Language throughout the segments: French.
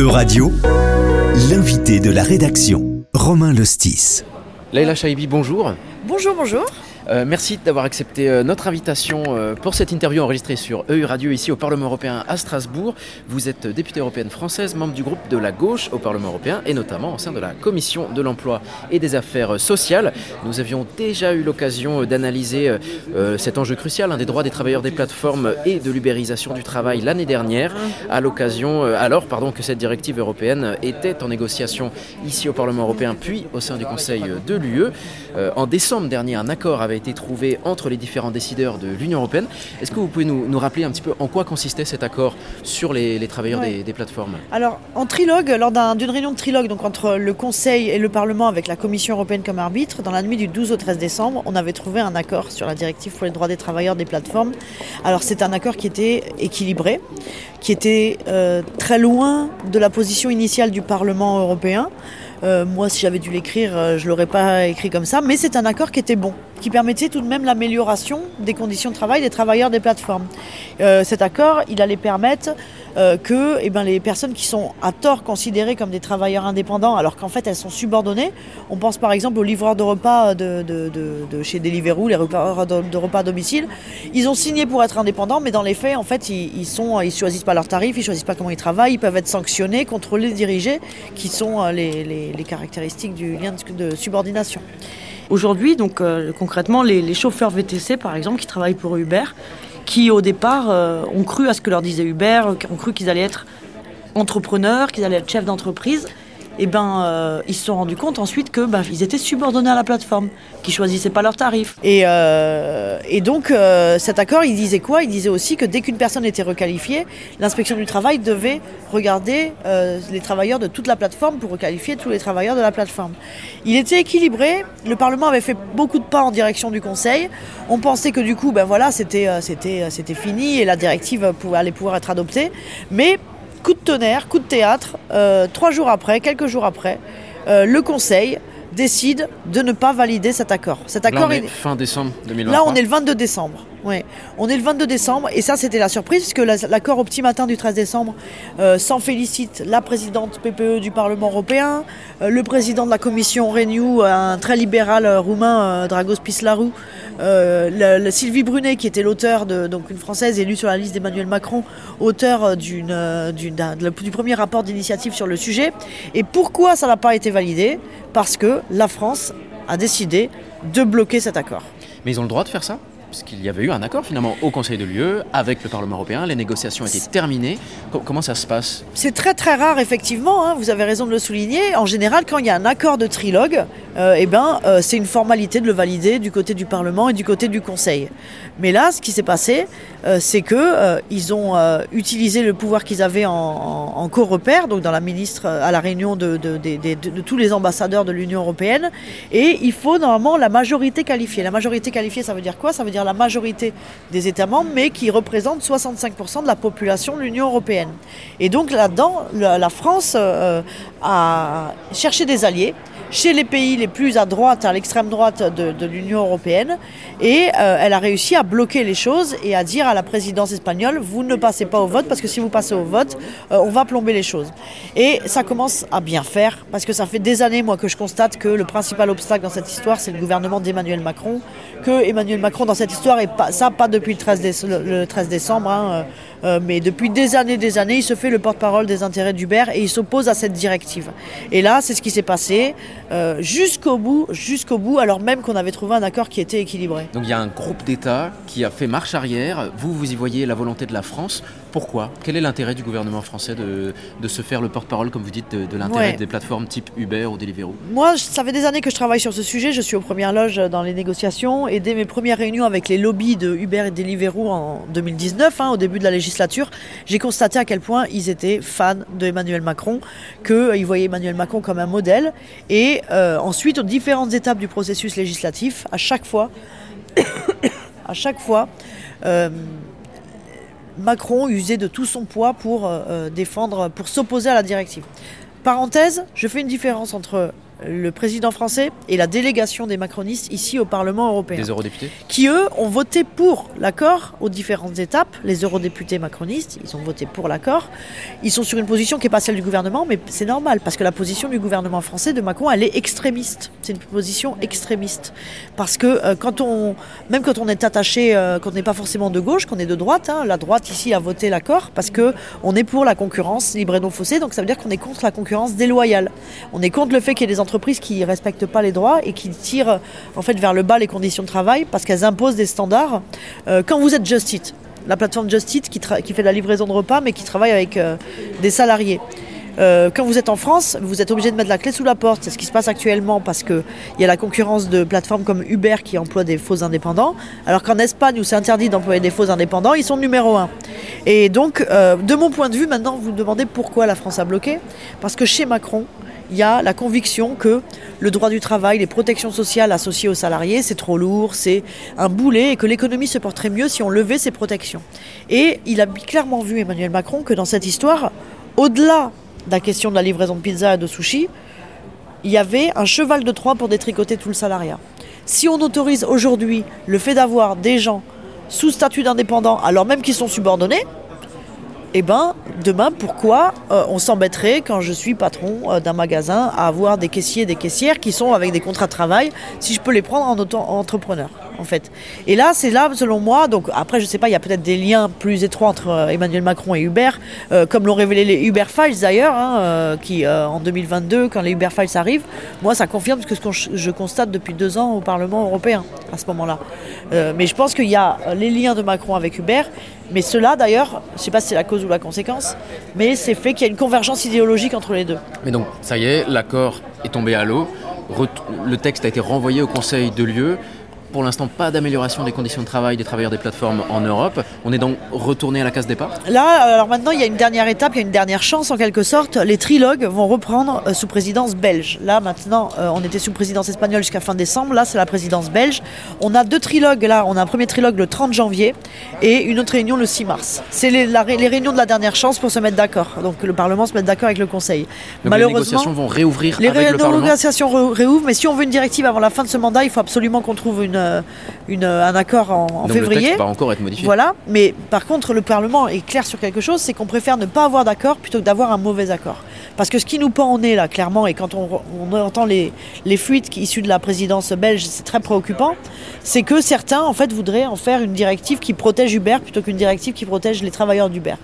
E-Radio, l'invité de la rédaction, Romain Lostis. Leila Chaibi, bonjour. Bonjour, bonjour. Euh, merci d'avoir accepté euh, notre invitation euh, pour cette interview enregistrée sur EU Radio ici au Parlement européen à Strasbourg. Vous êtes députée européenne française, membre du groupe de la gauche au Parlement européen et notamment au sein de la Commission de l'emploi et des affaires sociales. Nous avions déjà eu l'occasion d'analyser cet enjeu crucial, un des droits des travailleurs des plateformes et de l'ubérisation du travail l'année dernière, à l'occasion, alors pardon, que cette directive européenne était en négociation ici au Parlement européen puis au sein du Conseil de l'UE. en décembre dernier, un accord avait été trouvé entre les différents décideurs de l'Union européenne. Est-ce que vous pouvez nous, rappeler un petit peu en quoi consistait cet accord sur les, travailleurs des, plateformes? Alors, en trilogue, lors d'une réunion de trilogue, donc entre le Conseil et le Parlement avec la Commission européenne comme arbitre, dans la nuit du 12 au 13 décembre, on avait trouvé un accord sur la directive pour les droits des travailleurs des plateformes. Alors, c'est un accord qui était équilibré, qui était euh, très loin de la position initiale du Parlement européen. Euh, moi, si j'avais dû l'écrire, euh, je l'aurais pas écrit comme ça. Mais c'est un accord qui était bon, qui permettait tout de même l'amélioration des conditions de travail des travailleurs des plateformes. Euh, cet accord, il allait permettre que eh ben, les personnes qui sont à tort considérées comme des travailleurs indépendants, alors qu'en fait elles sont subordonnées, on pense par exemple aux livreurs de repas de, chez Deliveroo, les livreurs de, repas à domicile, ils ont signé pour être indépendants, mais dans les faits, en fait, ils, ils sont, ils choisissent pas leurs tarifs, ils choisissent pas comment ils travaillent, ils peuvent être sanctionnés, contrôlés, dirigés, qui sont les les, caractéristiques du lien de, subordination. Aujourd'hui, donc euh, concrètement, les, chauffeurs VTC, par exemple, qui travaillent pour Uber, qui au départ euh, ont cru à ce que leur disait Uber, ont cru qu'ils allaient être entrepreneurs, qu'ils allaient être chefs d'entreprise, et eh ben, euh, ils se sont rendus compte ensuite que ben, ils étaient subordonnés à la plateforme, qu'ils choisissaient pas leurs tarifs. Et, euh, et donc euh, cet accord, il disait quoi? Il disait aussi que dès qu'une personne était requalifiée, l'inspection du travail devait regarder les travailleurs de toute la plateforme pour requalifier tous les travailleurs de la plateforme. Il était équilibré. Le Parlement avait fait beaucoup de pas en direction du Conseil. On pensait que du coup, ben voilà, c'était c'était c'était fini et la directive allait pouvoir être adoptée, mais coup de tonnerre, coup de théâtre, euh, trois jours après, quelques jours après, euh, le Conseil décide de ne pas valider cet accord. Cet accord Là, on est fin décembre 2023. Là, on est le 22 décembre. Ouais. On est le 22 décembre et ça c'était la surprise puisque l'accord au petit matin du 13 décembre euh, s'en félicite la présidente PPE du Parlement européen, euh, le président de la commission Renew, un très libéral euh, roumain, Dragos Pislaru, Sylvie Brunet qui était l'auteur donc une française élue sur la liste d'Emmanuel Macron, auteur du premier rapport d'initiative sur le sujet. Et pourquoi ça n'a pas été validé? Parce que la France a décidé de bloquer cet accord. Mais ils ont le droit de faire ça? Parce qu'il y avait eu un accord finalement au Conseil de l'UE avec le Parlement européen, les négociations étaient terminées. comment ça se passe? C'est très très rare effectivement, hein, vous avez raison de le souligner. En général, quand il y a un accord de trilogue, euh, eh ben, euh, c'est une formalité de le valider du côté du Parlement et du côté du Conseil. Mais là, ce qui s'est passé, euh, c'est que ils ont utilisé le pouvoir qu'ils avaient en, co-repère, donc dans la ministre à la réunion de, de, de tous les ambassadeurs de l'Union européenne, et il faut normalement la majorité qualifiée. La majorité qualifiée, ça veut dire quoi? Ça veut dire la majorité des États membres, mais qui représente 65% de la population de l'Union européenne. Et donc là-dedans, la, France euh, a cherché des alliés chez les pays les plus à droite, à l'extrême droite de, l'Union européenne, et euh, elle a réussi à bloquer les choses et à dire à la présidence espagnole, vous ne passez pas au vote, parce que si vous passez au vote, euh, on va plomber les choses. Et ça commence à bien faire, parce que ça fait des années, moi, que je constate que le principal obstacle dans cette histoire, c'est le gouvernement d'Emmanuel Macron, que Emmanuel Macron, dans cette histoire, et pas, ça, pas depuis le 13, le 13 décembre, hein, euh, mais depuis des années, des années, il se fait le porte-parole des intérêts d'Uber et il s'oppose à cette directive. Et là, c'est ce qui s'est passé euh, jusqu'au bout, jusqu'au bout, alors même qu'on avait trouvé un accord qui était équilibré. Donc il y a un groupe d'États qui a fait marche arrière. Vous, vous y voyez la volonté de la France. Pourquoi? Quel est l'intérêt du gouvernement français de, de se faire le porte-parole, comme vous dites, de, l'intérêt des plateformes type Uber ou Deliveroo? Moi, ça fait des années que je travaille sur ce sujet. Je suis aux premières loges dans les négociations et dès mes premières réunions avec les lobbies de Uber et Deliveroo en 2019, hein, au début de la législature, j'ai constaté à quel point ils étaient fans de Emmanuel Macron, qu'ils euh, voyaient Emmanuel Macron comme un modèle. Et euh, ensuite, aux différentes étapes du processus législatif, à chaque fois, à chaque fois, euh, Macron usait de tout son poids pour défendre, pour s'opposer à la directive. Parenthèse, je fais une différence entre le président français et la délégation des macronistes ici au Parlement européen. Des eurodéputés Qui, eux, ont voté pour l'accord aux différentes étapes. Les eurodéputés macronistes, ils ont voté pour l'accord. Ils sont sur une position qui n'est pas celle du gouvernement, mais c'est normal, parce que la position du gouvernement français de Macron, elle est extrémiste. C'est une position extrémiste. Parce que euh, quand on, même quand on est attaché, euh, qu'on n'est pas forcément de gauche, qu'on est de droite, hein, la droite ici a voté l'accord parce que on est pour la concurrence libre et non faussée, donc ça veut dire qu'on est contre la concurrence déloyale. On est contre le fait qu'il y ait des entreprises qui ne respectent pas les droits et qui tirent en fait vers le bas les conditions de travail parce qu'elles imposent des standards. Euh, quand vous êtes Just Eat, la plateforme Just Eat qui, fait de la livraison de repas mais qui travaille avec euh, des salariés. Euh, quand vous êtes en France, vous êtes obligé de mettre la clé sous la porte. C'est ce qui se passe actuellement parce qu'il y a la concurrence de plateformes comme Uber qui emploient des faux indépendants. Alors qu'en Espagne, où c'est interdit d'employer des faux indépendants, ils sont numéro un. Et donc, de mon point de vue, maintenant, vous me demandez pourquoi la France a bloqué. Parce que chez Macron, il y a la conviction que le droit du travail, les protections sociales associées aux salariés, c'est trop lourd, c'est un boulet et que l'économie se porterait mieux si on levait ces protections. Et il a clairement vu, Emmanuel Macron, que dans cette histoire, au-delà de la question de la livraison de pizza et de sushi, il y avait un cheval de Troie pour détricoter tout le salariat. Si on autorise aujourd'hui le fait d'avoir des gens sous statut d'indépendant, alors même qu'ils sont subordonnés, eh ben, demain, pourquoi euh, on s'embêterait quand je suis patron euh, d'un magasin à avoir des caissiers et des caissières qui sont avec des contrats de travail si je peux les prendre en auto-entrepreneur en. Et là, c'est là, selon moi, donc après, je sais pas, il y a peut-être des liens plus étroits entre euh, Emmanuel Macron et Uber, euh, comme l'ont révélé les Uber Files d'ailleurs, hein, euh, qui en 2022, quand les Uber Files arrivent, moi, ça confirme ce que je constate depuis deux ans au Parlement européen à ce moment-là. mais je pense qu'il y a les liens de Macron avec Uber, mais cela d'ailleurs, je ne sais pas si c'est la cause ou la conséquence, mais c'est fait qu'il y a une convergence idéologique entre les deux. Mais donc, ça y est, l'accord est tombé à l'eau. Le texte a été renvoyé au Conseil de lieu pour l'instant pas d'amélioration des conditions de travail des travailleurs des plateformes en Europe. On est donc retourné à la case départ Là, alors maintenant, il y a une dernière étape, il y a une dernière chance en quelque sorte. Les trilogues vont reprendre euh, sous présidence belge. Là, maintenant, euh, on était sous présidence espagnole jusqu'à fin décembre. Là, c'est la présidence belge. On a deux trilogues. Là, on a un premier trilogue le 30 janvier et une autre réunion le 6 mars. C'est les, les, réunions de la dernière chance pour se mettre d'accord. Donc le Parlement se met d'accord avec le Conseil. Donc Malheureusement, les négociations vont réouvrir les avec le Parlement. Les négociations réouvrent, mais si on veut une directive avant la fin de ce mandat, il faut absolument qu'on trouve une une, un accord en, février. Le texte va encore être modifié. Voilà, mais par contre, le Parlement est clair sur quelque chose, c'est qu'on préfère ne pas avoir d'accord plutôt que d'avoir un mauvais accord. Parce que ce qui nous pend au nez, là, clairement, et quand on, entend les, les fuites issues de la présidence belge, c'est très préoccupant, c'est que certains, en fait, voudraient en faire une directive qui protège Uber plutôt qu'une directive qui protège les travailleurs d'Uber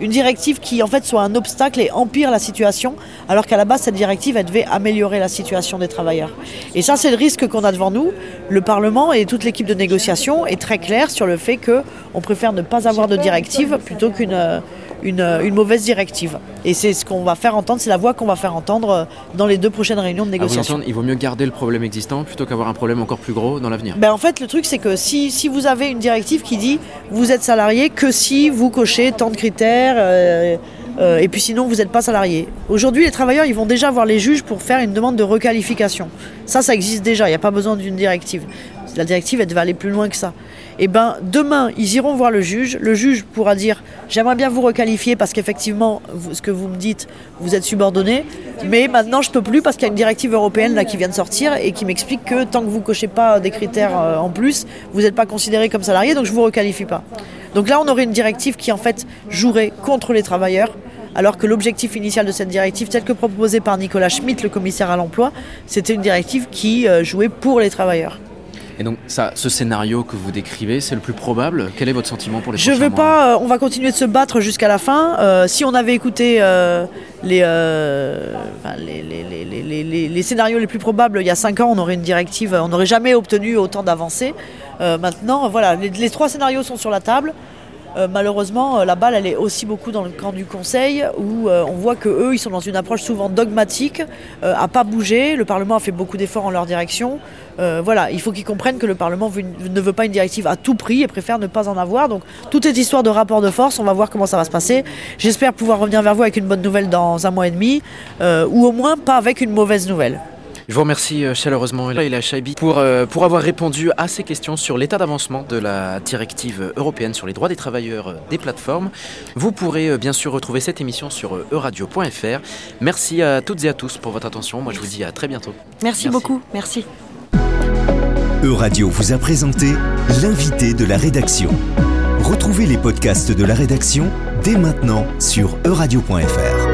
une directive qui en fait soit un obstacle et empire la situation, alors qu'à la base cette directive elle devait améliorer la situation des travailleurs. Et ça c'est le risque qu'on a devant nous. Le Parlement et toute l'équipe de négociation est très clair sur le fait que on préfère ne pas avoir de directive plutôt qu'une une, mauvaise directive. Et c'est ce qu'on va faire entendre, c'est la voix qu'on va faire entendre euh, dans les deux prochaines réunions de négociation. il vaut mieux garder le problème existant plutôt qu'avoir un problème encore plus gros dans l'avenir. Ben en fait, le truc, c'est que si, si, vous avez une directive qui dit vous êtes salarié que si vous cochez tant de critères. Euh, euh, et puis sinon, vous n'êtes pas salarié. Aujourd'hui, les travailleurs, ils vont déjà voir les juges pour faire une demande de requalification. Ça, ça existe déjà, il n'y a pas besoin d'une directive. La directive, elle devait aller plus loin que ça eh ben demain ils iront voir le juge. Le juge pourra dire j'aimerais bien vous requalifier parce qu'effectivement ce que vous me dites vous êtes subordonné, mais maintenant je peux plus parce qu'il y a une directive européenne qui vient de sortir et qui m'explique que tant que vous cochez pas des critères euh, en plus, vous n'êtes pas considéré comme salarié donc je vous requalifie pas. Donc là on aurait une directive qui en fait jouerait contre les travailleurs alors que l'objectif initial de cette directive, tel que proposé par Nicolas Schmitt, le commissaire à l'emploi, c'était une directive qui euh, jouait pour les travailleurs. Et donc, ça, ce scénario que vous décrivez, c'est le plus probable? Quel est votre sentiment pour les Je veux pas. Euh, on va continuer de se battre jusqu'à la fin. Euh, si on avait écouté euh, les, les, les, scénarios les plus probables il y a 5 ans, on aurait une directive. On n'aurait jamais obtenu autant d'avancées. maintenant, voilà, les, trois scénarios sont sur la table. Euh, malheureusement, euh, la balle, elle est aussi beaucoup dans le camp du Conseil, où euh, on voit que eux, ils sont dans une approche souvent dogmatique, à pas bouger. Le Parlement a fait beaucoup d'efforts en leur direction. voilà, il faut qu'ils comprennent que le Parlement ne veut pas une directive à tout prix et préfère ne pas en avoir. Donc, tout est histoire de rapport de force. On va voir comment ça va se passer. J'espère pouvoir revenir vers vous avec une bonne nouvelle dans un mois et demi, ou au moins pas avec une mauvaise nouvelle. Je vous remercie euh, chaleureusement, Leila Chaibi, pour, euh, pour avoir répondu à ces questions sur l'état d'avancement de la directive européenne sur les droits des travailleurs euh, des plateformes. Vous pourrez euh, bien sûr retrouver cette émission sur euradio.fr. Merci à toutes et à tous pour votre attention. Moi, je vous dis à très bientôt. Merci, Merci. beaucoup, merci. Euradio vous a présenté l'invité de la rédaction. Retrouvez les podcasts de la rédaction dès maintenant sur euradio.fr.